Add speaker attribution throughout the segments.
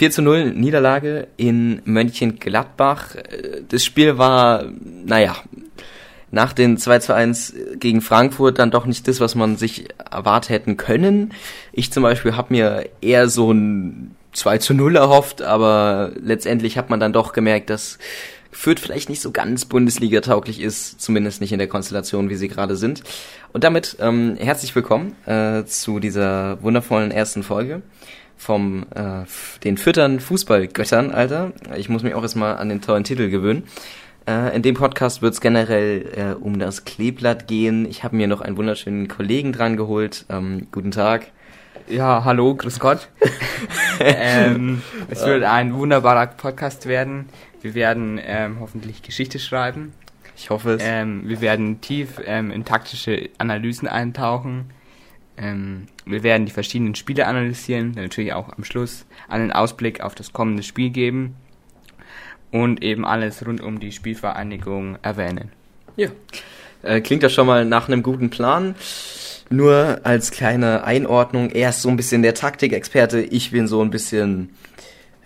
Speaker 1: 4 zu 0 Niederlage in Mönchengladbach. Das Spiel war, naja, nach den 2 zu 1 gegen Frankfurt dann doch nicht das, was man sich erwartet hätten können. Ich zum Beispiel habe mir eher so ein 2 zu 0 erhofft, aber letztendlich hat man dann doch gemerkt, dass Fürth vielleicht nicht so ganz Bundesliga-tauglich ist, zumindest nicht in der Konstellation, wie sie gerade sind. Und damit ähm, herzlich willkommen äh, zu dieser wundervollen ersten Folge vom äh, den Füttern Fußballgöttern, Alter. Ich muss mich auch erstmal an den tollen Titel gewöhnen. Äh, in dem Podcast wird es generell äh, um das Kleeblatt gehen. Ich habe mir noch einen wunderschönen Kollegen dran geholt. Ähm, guten Tag.
Speaker 2: Ja, hallo, grüß Gott. ähm, es wird ein wunderbarer Podcast werden. Wir werden ähm, hoffentlich Geschichte schreiben.
Speaker 1: Ich hoffe es.
Speaker 2: Ähm, wir werden tief ähm, in taktische Analysen eintauchen. Wir werden die verschiedenen Spiele analysieren, natürlich auch am Schluss einen Ausblick auf das kommende Spiel geben und eben alles rund um die Spielvereinigung erwähnen.
Speaker 1: Ja. Äh, klingt das schon mal nach einem guten Plan. Nur als kleine Einordnung, er ist so ein bisschen der Taktikexperte, ich bin so ein bisschen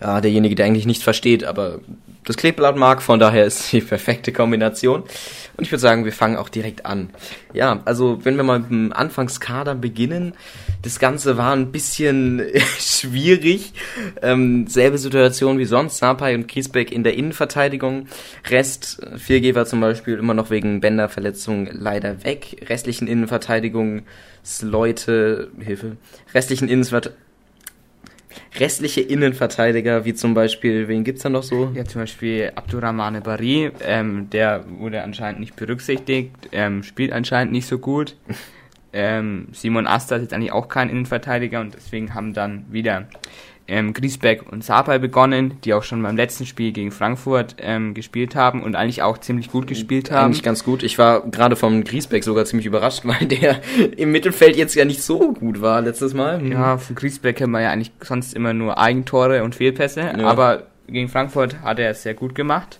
Speaker 1: ja, derjenige, der eigentlich nichts versteht, aber das Kleeblatt mag, von daher ist die perfekte Kombination. Und ich würde sagen, wir fangen auch direkt an. Ja, also wenn wir mal mit dem Anfangskader beginnen, das Ganze war ein bisschen schwierig. Ähm, selbe Situation wie sonst, Sapai und Kiesbeck in der Innenverteidigung. Rest, Viergeber zum Beispiel, immer noch wegen Bänderverletzung leider weg. Restlichen Innenverteidigungsleute, Hilfe, restlichen Innenverteidigungsleute restliche Innenverteidiger, wie zum Beispiel, wen gibt's da noch so?
Speaker 2: Ja, zum Beispiel Abdurrahmane Bari, ähm, der wurde anscheinend nicht berücksichtigt, ähm, spielt anscheinend nicht so gut. ähm, Simon Asta ist jetzt eigentlich auch kein Innenverteidiger und deswegen haben dann wieder ähm, Griesbeck und Sapai begonnen, die auch schon beim letzten Spiel gegen Frankfurt ähm, gespielt haben und eigentlich auch ziemlich gut gespielt haben.
Speaker 1: Eigentlich ganz gut. Ich war gerade vom Griesbeck sogar ziemlich überrascht, weil der im Mittelfeld jetzt ja nicht so gut war letztes Mal.
Speaker 2: Hm. Ja, von Griesbeck haben wir ja eigentlich sonst immer nur Eigentore und Fehlpässe, ja. aber gegen Frankfurt hat er es sehr gut gemacht.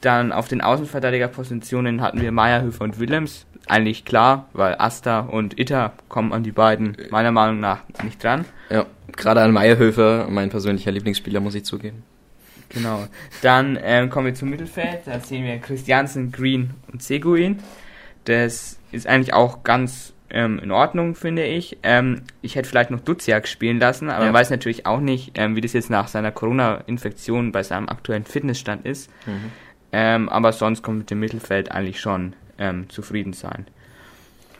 Speaker 2: Dann auf den Außenverteidigerpositionen hatten wir Meyerhöfer und Willems. Eigentlich klar, weil Asta und Itter kommen an die beiden meiner Meinung nach nicht dran.
Speaker 1: Ja, gerade an Meyerhöfer, mein persönlicher Lieblingsspieler, muss ich zugeben.
Speaker 2: Genau. Dann ähm, kommen wir zum Mittelfeld. Da sehen wir Christiansen, Green und Seguin. Das ist eigentlich auch ganz ähm, in Ordnung, finde ich. Ähm, ich hätte vielleicht noch Duziak spielen lassen, aber ja. man weiß natürlich auch nicht, ähm, wie das jetzt nach seiner Corona-Infektion bei seinem aktuellen Fitnessstand ist. Mhm. Ähm, aber sonst kommt mit dem Mittelfeld eigentlich schon ähm, zufrieden sein.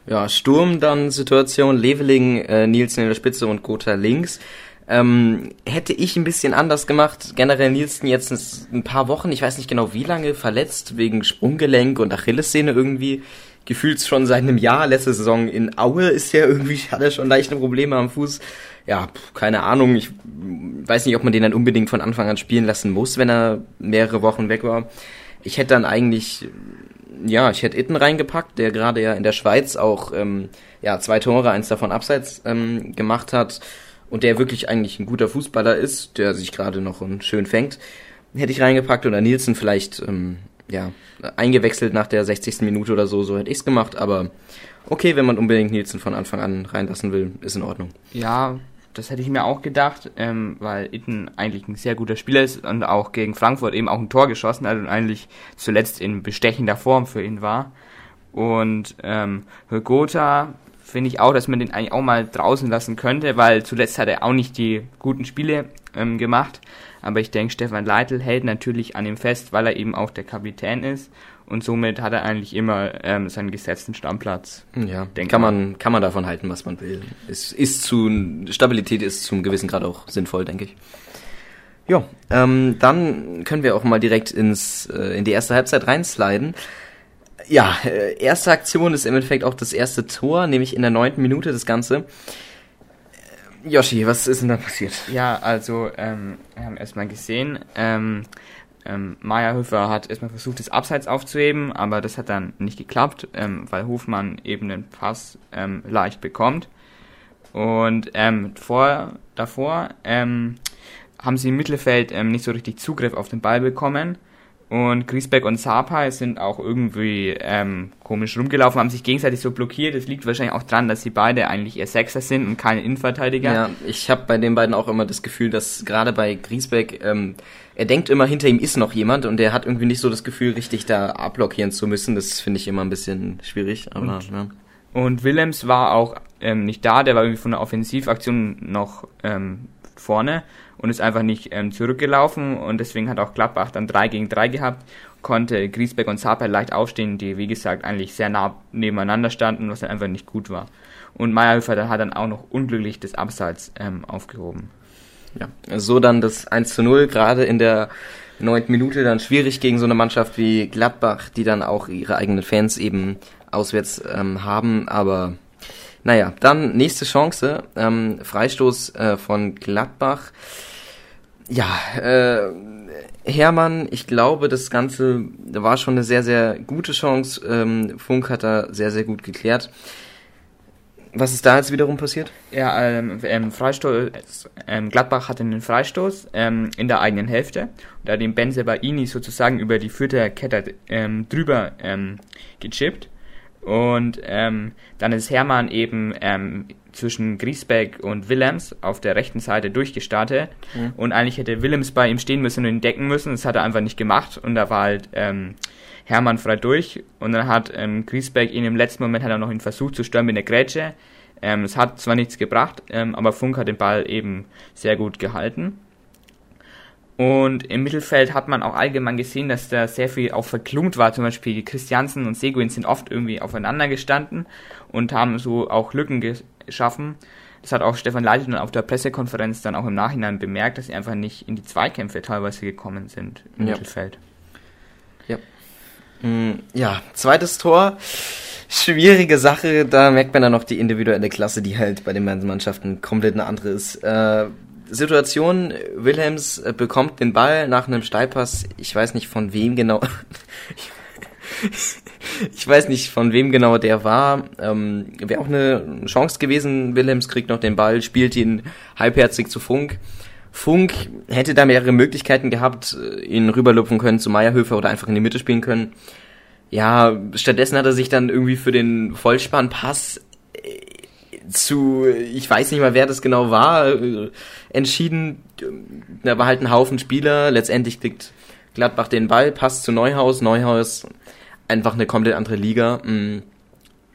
Speaker 1: Ja, Sturm dann Situation, Leveling, äh, Nielsen in der Spitze und Gotha links. Ähm, hätte ich ein bisschen anders gemacht. Generell Nielsen jetzt ein paar Wochen, ich weiß nicht genau wie lange, verletzt wegen Sprunggelenk und Achillessehne irgendwie. Gefühlt schon seit einem Jahr. Letzte Saison in Aue ist ja irgendwie, hat er schon leichte Probleme am Fuß. Ja, keine Ahnung. Ich weiß nicht, ob man den dann unbedingt von Anfang an spielen lassen muss, wenn er mehrere Wochen weg war. Ich hätte dann eigentlich ja, ich hätte Itten reingepackt, der gerade ja in der Schweiz auch ähm, ja, zwei Tore, eins davon abseits ähm, gemacht hat und der wirklich eigentlich ein guter Fußballer ist, der sich gerade noch schön fängt. Hätte ich reingepackt oder Nielsen vielleicht ähm, ja, eingewechselt nach der 60. Minute oder so, so hätte ich's gemacht, aber okay, wenn man unbedingt Nielsen von Anfang an reinlassen will, ist in Ordnung.
Speaker 2: Ja, das hätte ich mir auch gedacht, ähm, weil Itten eigentlich ein sehr guter Spieler ist und auch gegen Frankfurt eben auch ein Tor geschossen hat und eigentlich zuletzt in bestechender Form für ihn war. Und ähm, Gotha finde ich auch, dass man den eigentlich auch mal draußen lassen könnte, weil zuletzt hat er auch nicht die guten Spiele ähm, gemacht. Aber ich denke, Stefan Leitl hält natürlich an ihm fest, weil er eben auch der Kapitän ist und somit hat er eigentlich immer ähm, seinen gesetzten Stammplatz.
Speaker 1: Ja, kann man, kann man davon halten, was man will. Es ist zu, Stabilität ist zum gewissen Grad auch sinnvoll, denke ich. Ja, ähm, dann können wir auch mal direkt ins, äh, in die erste Halbzeit reinsliden. Ja, äh, erste Aktion ist im Endeffekt auch das erste Tor, nämlich in der neunten Minute das Ganze. Äh, Yoshi, was ist denn da passiert?
Speaker 2: Ja, also ähm, wir haben erstmal gesehen, ähm, ähm, Meyerhöfer hat erstmal versucht, das Abseits aufzuheben, aber das hat dann nicht geklappt, ähm, weil Hofmann eben den Pass ähm, leicht bekommt. Und ähm, vor, davor ähm, haben sie im Mittelfeld ähm, nicht so richtig Zugriff auf den Ball bekommen. Und Griesbeck und Sapai sind auch irgendwie ähm, komisch rumgelaufen, haben sich gegenseitig so blockiert. Das liegt wahrscheinlich auch daran, dass sie beide eigentlich eher Sechser sind und keine Innenverteidiger.
Speaker 1: Ja, ich habe bei den beiden auch immer das Gefühl, dass gerade bei Griesbeck, ähm, er denkt immer, hinter ihm ist noch jemand und er hat irgendwie nicht so das Gefühl, richtig da abblockieren zu müssen. Das finde ich immer ein bisschen schwierig. Aber,
Speaker 2: und, ja. und Willems war auch ähm, nicht da, der war irgendwie von der Offensivaktion noch ähm, vorne und ist einfach nicht ähm, zurückgelaufen und deswegen hat auch Gladbach dann 3 gegen 3 gehabt, konnte Griesbeck und Saper leicht aufstehen, die wie gesagt eigentlich sehr nah nebeneinander standen, was dann einfach nicht gut war. Und Meyerhöfer hat dann auch noch unglücklich das Abseits ähm, aufgehoben.
Speaker 1: Ja, so dann das 1 zu 0, gerade in der neunten Minute dann schwierig gegen so eine Mannschaft wie Gladbach, die dann auch ihre eigenen Fans eben auswärts ähm, haben, aber naja, dann nächste Chance, ähm, Freistoß äh, von Gladbach. Ja, äh, Hermann, ich glaube, das Ganze war schon eine sehr, sehr gute Chance. Ähm, Funk hat da sehr, sehr gut geklärt. Was ist da jetzt wiederum passiert?
Speaker 2: Ja, ähm, ähm, Freistoß, ähm, Gladbach hatte einen Freistoß ähm, in der eigenen Hälfte. Da hat den Benze Baini sozusagen über die vierte Kette ähm, drüber ähm, gechippt. Und ähm, dann ist Hermann eben ähm, zwischen Griesbeck und Willems auf der rechten Seite durchgestartet. Mhm. Und eigentlich hätte Willems bei ihm stehen müssen und ihn decken müssen. Das hat er einfach nicht gemacht. Und da war halt ähm, Hermann frei durch. Und dann hat ähm, Griesbeck ihn im letzten Moment hat er noch einen Versuch zu stören mit der Grätsche. Ähm, es hat zwar nichts gebracht, ähm, aber Funk hat den Ball eben sehr gut gehalten. Und im Mittelfeld hat man auch allgemein gesehen, dass da sehr viel auch verklumpt war. Zum Beispiel Christiansen und Seguin sind oft irgendwie aufeinander gestanden und haben so auch Lücken geschaffen. Das hat auch Stefan Leitl dann auf der Pressekonferenz dann auch im Nachhinein bemerkt, dass sie einfach nicht in die Zweikämpfe teilweise gekommen sind im ja. Mittelfeld.
Speaker 1: Ja. Mm, ja, zweites Tor. Schwierige Sache, da merkt man dann noch die individuelle Klasse, die halt bei den Mannschaften komplett eine andere ist. Äh, Situation, Wilhelms äh, bekommt den Ball nach einem Steilpass, ich weiß nicht von wem genau, ich weiß nicht von wem genau der war, ähm, wäre auch eine Chance gewesen, Wilhelms kriegt noch den Ball, spielt ihn halbherzig zu Funk. Funk hätte da mehrere Möglichkeiten gehabt, äh, ihn rüberlupfen können zu Meierhöfer oder einfach in die Mitte spielen können. Ja, stattdessen hat er sich dann irgendwie für den Vollspannpass zu, ich weiß nicht mal, wer das genau war, äh, entschieden. Da war halt ein Haufen Spieler. Letztendlich kriegt Gladbach den Ball, passt zu Neuhaus. Neuhaus einfach eine komplett andere Liga. Mm,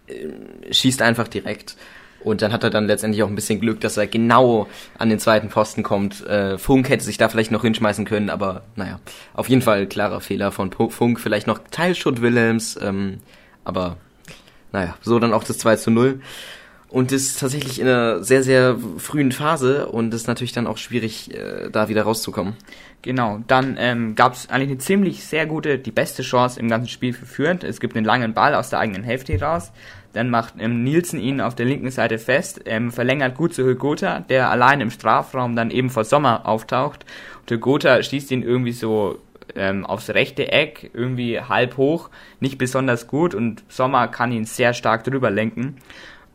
Speaker 1: äh, schießt einfach direkt. Und dann hat er dann letztendlich auch ein bisschen Glück, dass er genau an den zweiten Pfosten kommt. Äh, Funk hätte sich da vielleicht noch hinschmeißen können, aber naja, auf jeden Fall klarer Fehler von Funk. Vielleicht noch Teilschutt Wilhelms, ähm, aber naja, so dann auch das 2 zu 0. Und ist tatsächlich in einer sehr, sehr frühen Phase und ist natürlich dann auch schwierig, äh, da wieder rauszukommen.
Speaker 2: Genau, dann ähm, gab es eigentlich eine ziemlich sehr gute, die beste Chance im ganzen Spiel für Fürth. Es gibt einen langen Ball aus der eigenen Hälfte raus. Dann macht ähm, Nielsen ihn auf der linken Seite fest, ähm, verlängert gut zu Hügota, der allein im Strafraum dann eben vor Sommer auftaucht. Und Hügota schießt ihn irgendwie so ähm, aufs rechte Eck, irgendwie halb hoch, nicht besonders gut und Sommer kann ihn sehr stark drüber lenken.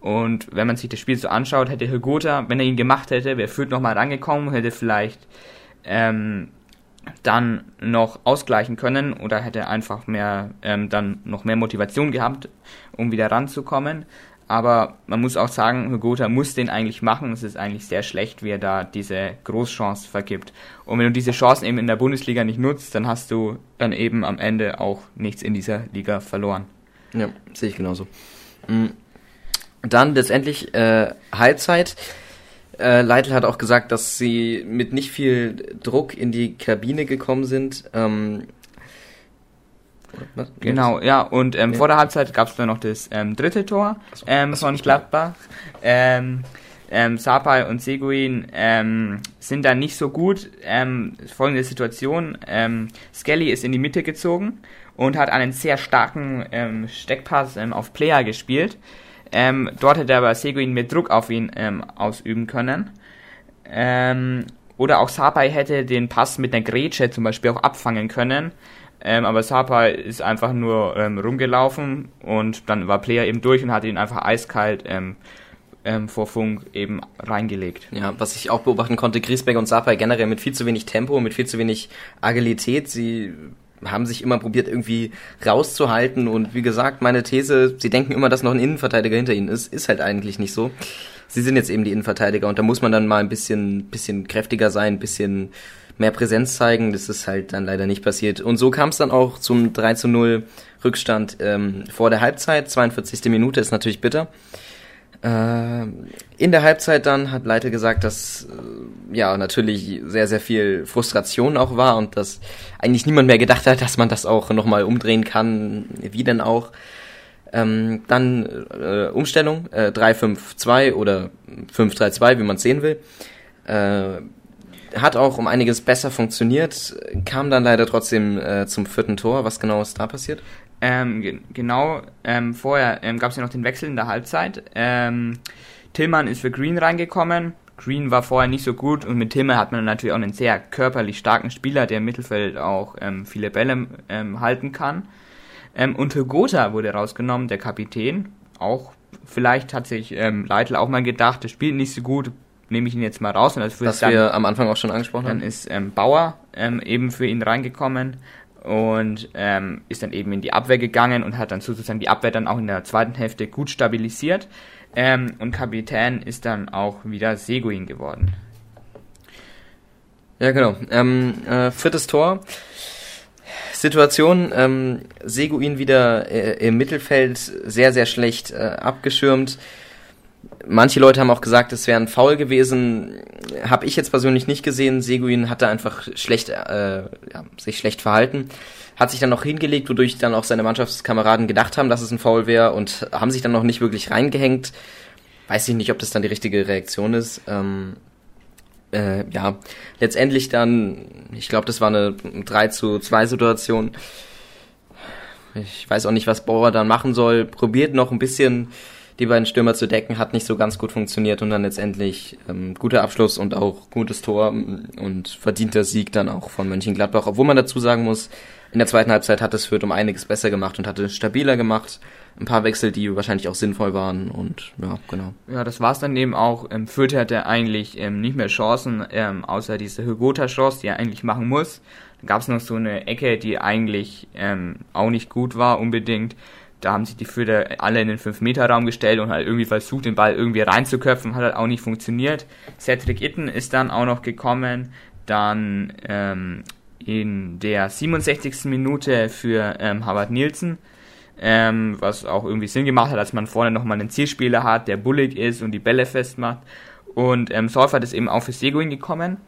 Speaker 2: Und wenn man sich das Spiel so anschaut, hätte Hegota, wenn er ihn gemacht hätte, wäre Fürth nochmal rangekommen, hätte vielleicht ähm, dann noch ausgleichen können oder hätte einfach mehr ähm, dann noch mehr Motivation gehabt, um wieder ranzukommen. Aber man muss auch sagen, Hegota muss den eigentlich machen. Es ist eigentlich sehr schlecht, wie er da diese Großchance vergibt. Und wenn du diese Chancen eben in der Bundesliga nicht nutzt, dann hast du dann eben am Ende auch nichts in dieser Liga verloren.
Speaker 1: Ja, sehe ich genauso. Mhm. Dann letztendlich äh, Halbzeit. Äh, Leitl hat auch gesagt, dass sie mit nicht viel Druck in die Kabine gekommen sind. Ähm?
Speaker 2: Genau, ja, und ähm, ja. vor der Halbzeit gab es dann noch das ähm, dritte Tor ähm, von Gladbach. Ähm, ähm, Sapai und Seguin ähm, sind da nicht so gut. Ähm, folgende Situation, ähm, Skelly ist in die Mitte gezogen und hat einen sehr starken ähm, Steckpass ähm, auf Player gespielt. Ähm, dort hätte aber Seguin mehr Druck auf ihn ähm, ausüben können. Ähm, oder auch Sapai hätte den Pass mit einer Grätsche zum Beispiel auch abfangen können. Ähm, aber Sapai ist einfach nur ähm, rumgelaufen und dann war Player eben durch und hat ihn einfach eiskalt ähm, vor Funk eben reingelegt.
Speaker 1: Ja, was ich auch beobachten konnte, Griesbeck und Sapai generell mit viel zu wenig Tempo, mit viel zu wenig Agilität. Sie haben sich immer probiert, irgendwie rauszuhalten. Und wie gesagt, meine These, sie denken immer, dass noch ein Innenverteidiger hinter ihnen ist, ist halt eigentlich nicht so. Sie sind jetzt eben die Innenverteidiger und da muss man dann mal ein bisschen, bisschen kräftiger sein, ein bisschen mehr Präsenz zeigen. Das ist halt dann leider nicht passiert. Und so kam es dann auch zum 3 zu 0 Rückstand ähm, vor der Halbzeit. 42. Minute ist natürlich bitter. Äh, in der Halbzeit dann hat Leite gesagt, dass äh, ja natürlich sehr, sehr viel Frustration auch war und dass eigentlich niemand mehr gedacht hat, dass man das auch nochmal umdrehen kann, wie denn auch. Ähm, dann äh, Umstellung, äh, 3-5-2 oder 5-3-2, wie man sehen will. Äh, hat auch um einiges besser funktioniert, kam dann leider trotzdem äh, zum vierten Tor. Was genau ist da passiert?
Speaker 2: Ähm, ge genau, ähm, vorher ähm, gab es ja noch den Wechsel in der Halbzeit. Ähm, Tillmann ist für Green reingekommen. Green war vorher nicht so gut und mit Tillmann hat man natürlich auch einen sehr körperlich starken Spieler, der im Mittelfeld auch ähm, viele Bälle ähm, halten kann. Und Gotha wurde rausgenommen, der Kapitän. Auch vielleicht hat sich Leitl auch mal gedacht, der spielt nicht so gut, nehme ich ihn jetzt mal raus. Und
Speaker 1: das Was dann, wir am Anfang auch schon angesprochen
Speaker 2: haben. Dann ist Bauer eben für ihn reingekommen und ähm, ist dann eben in die Abwehr gegangen und hat dann sozusagen die Abwehr dann auch in der zweiten Hälfte gut stabilisiert. Ähm, und Kapitän ist dann auch wieder Seguin geworden.
Speaker 1: Ja, genau. Ähm, äh, viertes Tor. Situation, ähm, Seguin wieder äh, im Mittelfeld sehr, sehr schlecht äh, abgeschirmt Manche Leute haben auch gesagt, es wäre ein Foul gewesen. Habe ich jetzt persönlich nicht gesehen. Seguin hatte einfach schlecht, äh, ja, sich schlecht verhalten. Hat sich dann noch hingelegt, wodurch dann auch seine Mannschaftskameraden gedacht haben, dass es ein Foul wäre und haben sich dann noch nicht wirklich reingehängt. Weiß ich nicht, ob das dann die richtige Reaktion ist. Ähm, äh, ja, letztendlich dann, ich glaube, das war eine 3 zu 2 Situation. Ich weiß auch nicht, was Bauer dann machen soll. Probiert noch ein bisschen die beiden Stürmer zu decken, hat nicht so ganz gut funktioniert und dann letztendlich ähm, guter Abschluss und auch gutes Tor und verdienter Sieg dann auch von Mönchengladbach. Obwohl man dazu sagen muss, in der zweiten Halbzeit hat es Fürth um einiges besser gemacht und hatte es stabiler gemacht. Ein paar Wechsel, die wahrscheinlich auch sinnvoll waren und ja, genau.
Speaker 2: Ja, das war's dann eben auch. Ähm, Fürth hatte eigentlich ähm, nicht mehr Chancen, ähm, außer diese Hygota-Chance, die er eigentlich machen muss. Dann gab's noch so eine Ecke, die eigentlich ähm, auch nicht gut war unbedingt da haben sich die Fürther alle in den 5-Meter-Raum gestellt und halt irgendwie versucht, den Ball irgendwie reinzuköpfen, hat halt auch nicht funktioniert. Cedric Itten ist dann auch noch gekommen, dann ähm, in der 67. Minute für ähm, Harvard Nielsen, ähm, was auch irgendwie Sinn gemacht hat, dass man vorne nochmal einen Zielspieler hat, der bullig ist und die Bälle festmacht. Und ähm, Solfert ist eben auch für Seguin gekommen.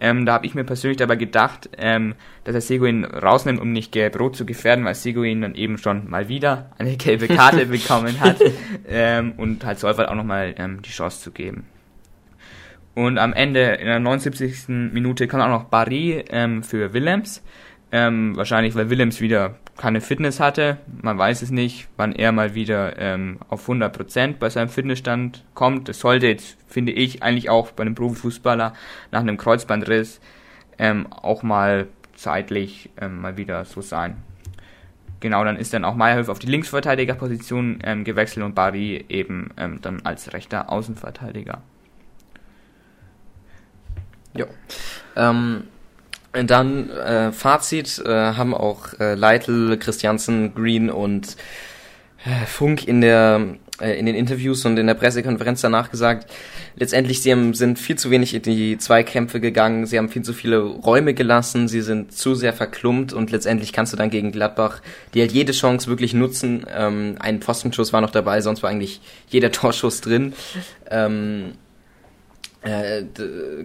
Speaker 2: Ähm, da habe ich mir persönlich dabei gedacht, ähm, dass er Seguin rausnimmt, um nicht gelb-rot zu gefährden, weil Seguin dann eben schon mal wieder eine gelbe Karte bekommen hat ähm, und halt Solfert auch nochmal ähm, die Chance zu geben. Und am Ende, in der 79. Minute, kam auch noch Barry ähm, für Willems. Ähm, wahrscheinlich, weil Willems wieder keine Fitness hatte. Man weiß es nicht, wann er mal wieder ähm, auf 100% bei seinem Fitnessstand kommt. Das sollte jetzt, finde ich, eigentlich auch bei einem Profifußballer nach einem Kreuzbandriss ähm, auch mal zeitlich ähm, mal wieder so sein. Genau, dann ist dann auch Meyerhöf auf die Linksverteidigerposition ähm, gewechselt und Barry eben ähm, dann als rechter Außenverteidiger.
Speaker 1: Ja. Ähm, dann äh, Fazit äh, haben auch äh, Leitl, Christiansen, Green und äh, Funk in der äh, in den Interviews und in der Pressekonferenz danach gesagt, letztendlich sie haben, sind viel zu wenig in die Zweikämpfe gegangen, sie haben viel zu viele Räume gelassen, sie sind zu sehr verklumpt und letztendlich kannst du dann gegen Gladbach, die halt jede Chance wirklich nutzen. Ähm, ein Pfostenschuss war noch dabei, sonst war eigentlich jeder Torschuss drin. Ähm, äh,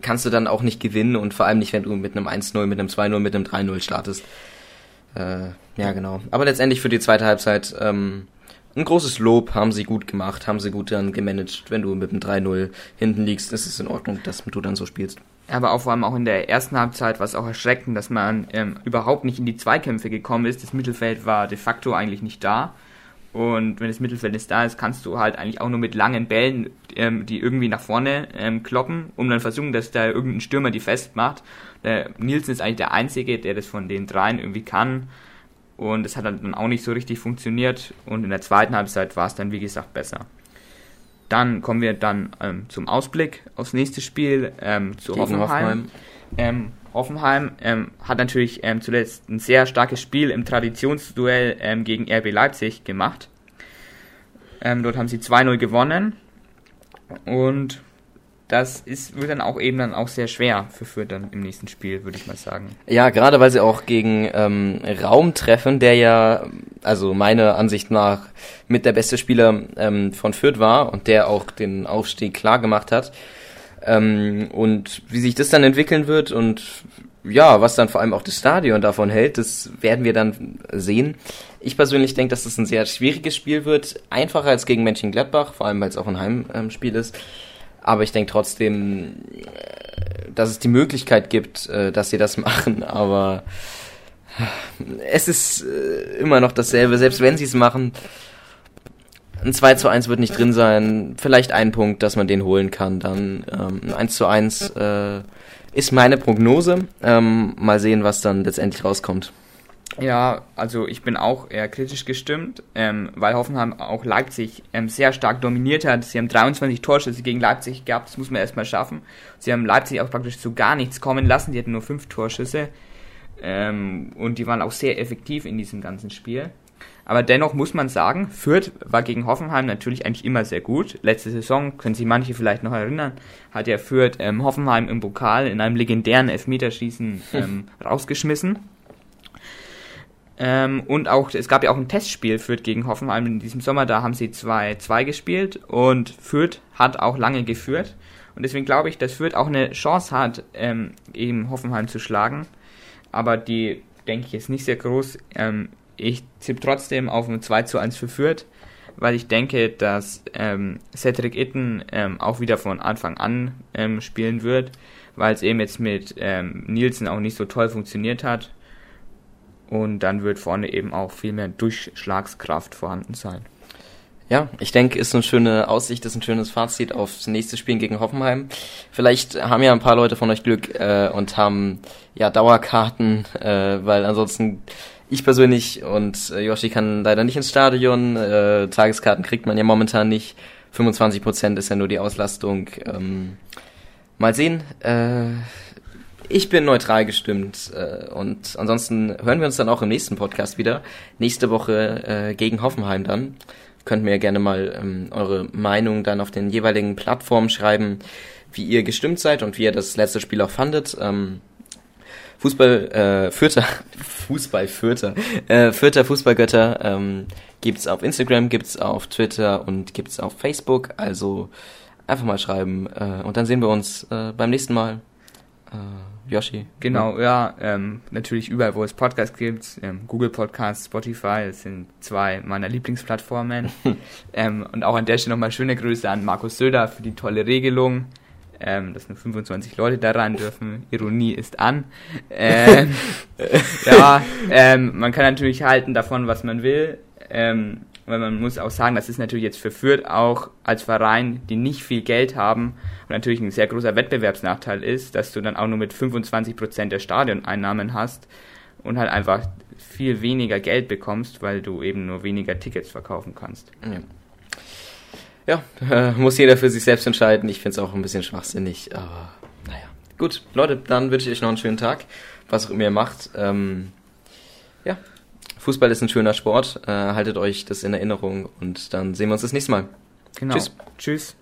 Speaker 1: kannst du dann auch nicht gewinnen und vor allem nicht, wenn du mit einem 1-0, mit einem 2-0, mit einem 3-0 startest. Äh, ja, genau. Aber letztendlich für die zweite Halbzeit ähm, ein großes Lob, haben sie gut gemacht, haben sie gut dann gemanagt. Wenn du mit einem 3-0 hinten liegst, ist es in Ordnung, dass du dann so spielst.
Speaker 2: Aber auch vor allem auch in der ersten Halbzeit war es auch erschreckend, dass man ähm, überhaupt nicht in die Zweikämpfe gekommen ist. Das Mittelfeld war de facto eigentlich nicht da. Und wenn das Mittelfeld nicht da ist, kannst du halt eigentlich auch nur mit langen Bällen, ähm, die irgendwie nach vorne ähm, kloppen, um dann versuchen, dass da irgendein Stürmer die festmacht. Der Nielsen ist eigentlich der Einzige, der das von den dreien irgendwie kann. Und es hat dann auch nicht so richtig funktioniert. Und in der zweiten Halbzeit war es dann, wie gesagt, besser. Dann kommen wir dann ähm, zum Ausblick aufs nächste Spiel, ähm, zu Gegen Hoffenheim. Hoffenheim. Ähm, Hoffenheim ähm, hat natürlich ähm, zuletzt ein sehr starkes Spiel im Traditionsduell ähm, gegen RB Leipzig gemacht. Ähm, dort haben sie 2-0 gewonnen und das ist, wird dann auch eben dann auch sehr schwer für Fürth dann im nächsten Spiel, würde ich mal sagen.
Speaker 1: Ja, gerade weil sie auch gegen ähm, Raum treffen, der ja, also meiner Ansicht nach, mit der beste Spieler ähm, von Fürth war und der auch den Aufstieg klar gemacht hat. Ähm, und wie sich das dann entwickeln wird und ja, was dann vor allem auch das Stadion davon hält, das werden wir dann sehen. Ich persönlich denke, dass das ein sehr schwieriges Spiel wird. Einfacher als gegen Mönchengladbach, vor allem weil es auch ein Heimspiel ist. Aber ich denke trotzdem, äh, dass es die Möglichkeit gibt, äh, dass sie das machen. Aber es ist äh, immer noch dasselbe, selbst wenn sie es machen. Ein 2 zu 1 wird nicht drin sein. Vielleicht ein Punkt, dass man den holen kann. Dann ähm, ein 1 zu 1 äh, ist meine Prognose. Ähm, mal sehen, was dann letztendlich rauskommt.
Speaker 2: Ja, also ich bin auch eher kritisch gestimmt, ähm, weil Hoffenheim auch Leipzig ähm, sehr stark dominiert hat. Sie haben 23 Torschüsse gegen Leipzig gehabt, das muss man erstmal schaffen. Sie haben Leipzig auch praktisch zu gar nichts kommen lassen, die hatten nur 5 Torschüsse. Ähm, und die waren auch sehr effektiv in diesem ganzen Spiel. Aber dennoch muss man sagen, Fürth war gegen Hoffenheim natürlich eigentlich immer sehr gut. Letzte Saison, können sich manche vielleicht noch erinnern, hat ja Fürth ähm, Hoffenheim im Pokal in einem legendären Elfmeterschießen ähm, rausgeschmissen. Ähm, und auch, es gab ja auch ein Testspiel Fürth gegen Hoffenheim in diesem Sommer, da haben sie 2-2 gespielt und Fürth hat auch lange geführt. Und deswegen glaube ich, dass Fürth auch eine Chance hat, ähm, eben Hoffenheim zu schlagen. Aber die, denke ich, ist nicht sehr groß. Ähm, ich tippe trotzdem auf ein 2 zu 1 für Fürth, weil ich denke, dass ähm, Cedric Itten ähm, auch wieder von Anfang an ähm, spielen wird, weil es eben jetzt mit ähm, Nielsen auch nicht so toll funktioniert hat. Und dann wird vorne eben auch viel mehr Durchschlagskraft vorhanden sein.
Speaker 1: Ja, ich denke, ist eine schöne Aussicht, ist ein schönes Fazit aufs nächste Spiel gegen Hoffenheim. Vielleicht haben ja ein paar Leute von euch Glück äh, und haben ja Dauerkarten, äh, weil ansonsten ich persönlich und äh, Yoshi kann leider nicht ins Stadion. Äh, Tageskarten kriegt man ja momentan nicht. 25% ist ja nur die Auslastung. Ähm, mal sehen. Äh, ich bin neutral gestimmt äh, und ansonsten hören wir uns dann auch im nächsten Podcast wieder. Nächste Woche äh, gegen Hoffenheim dann. Könnt mir gerne mal ähm, eure Meinung dann auf den jeweiligen Plattformen schreiben, wie ihr gestimmt seid und wie ihr das letzte Spiel auch fandet. Ähm, Fußball äh, Fürther, Fußball Fürther, äh, Fürther Fußballgötter ähm, gibt's auf Instagram, gibt's auf Twitter und gibt's auf Facebook. Also einfach mal schreiben äh, und dann sehen wir uns äh, beim nächsten Mal. Äh, Yoshi.
Speaker 2: Genau, ja, ähm, natürlich überall, wo es Podcasts gibt, ähm, Google Podcasts, Spotify, das sind zwei meiner Lieblingsplattformen. ähm, und auch an der Stelle nochmal schöne Grüße an Markus Söder für die tolle Regelung, ähm, dass nur 25 Leute da rein dürfen. Ironie ist an. Ähm, ja, ähm, man kann natürlich halten davon, was man will. Ähm, weil man muss auch sagen, das ist natürlich jetzt für Fürth auch als Verein, die nicht viel Geld haben und natürlich ein sehr großer Wettbewerbsnachteil ist, dass du dann auch nur mit 25% der Stadioneinnahmen hast und halt einfach viel weniger Geld bekommst, weil du eben nur weniger Tickets verkaufen kannst.
Speaker 1: Ja, ja äh, muss jeder für sich selbst entscheiden. Ich finde es auch ein bisschen schwachsinnig, aber naja. Gut, Leute, dann wünsche ich euch noch einen schönen Tag, was auch immer ihr macht. Ähm, ja, Fußball ist ein schöner Sport. Äh, haltet euch das in Erinnerung und dann sehen wir uns das nächste Mal.
Speaker 2: Genau. Tschüss. Tschüss.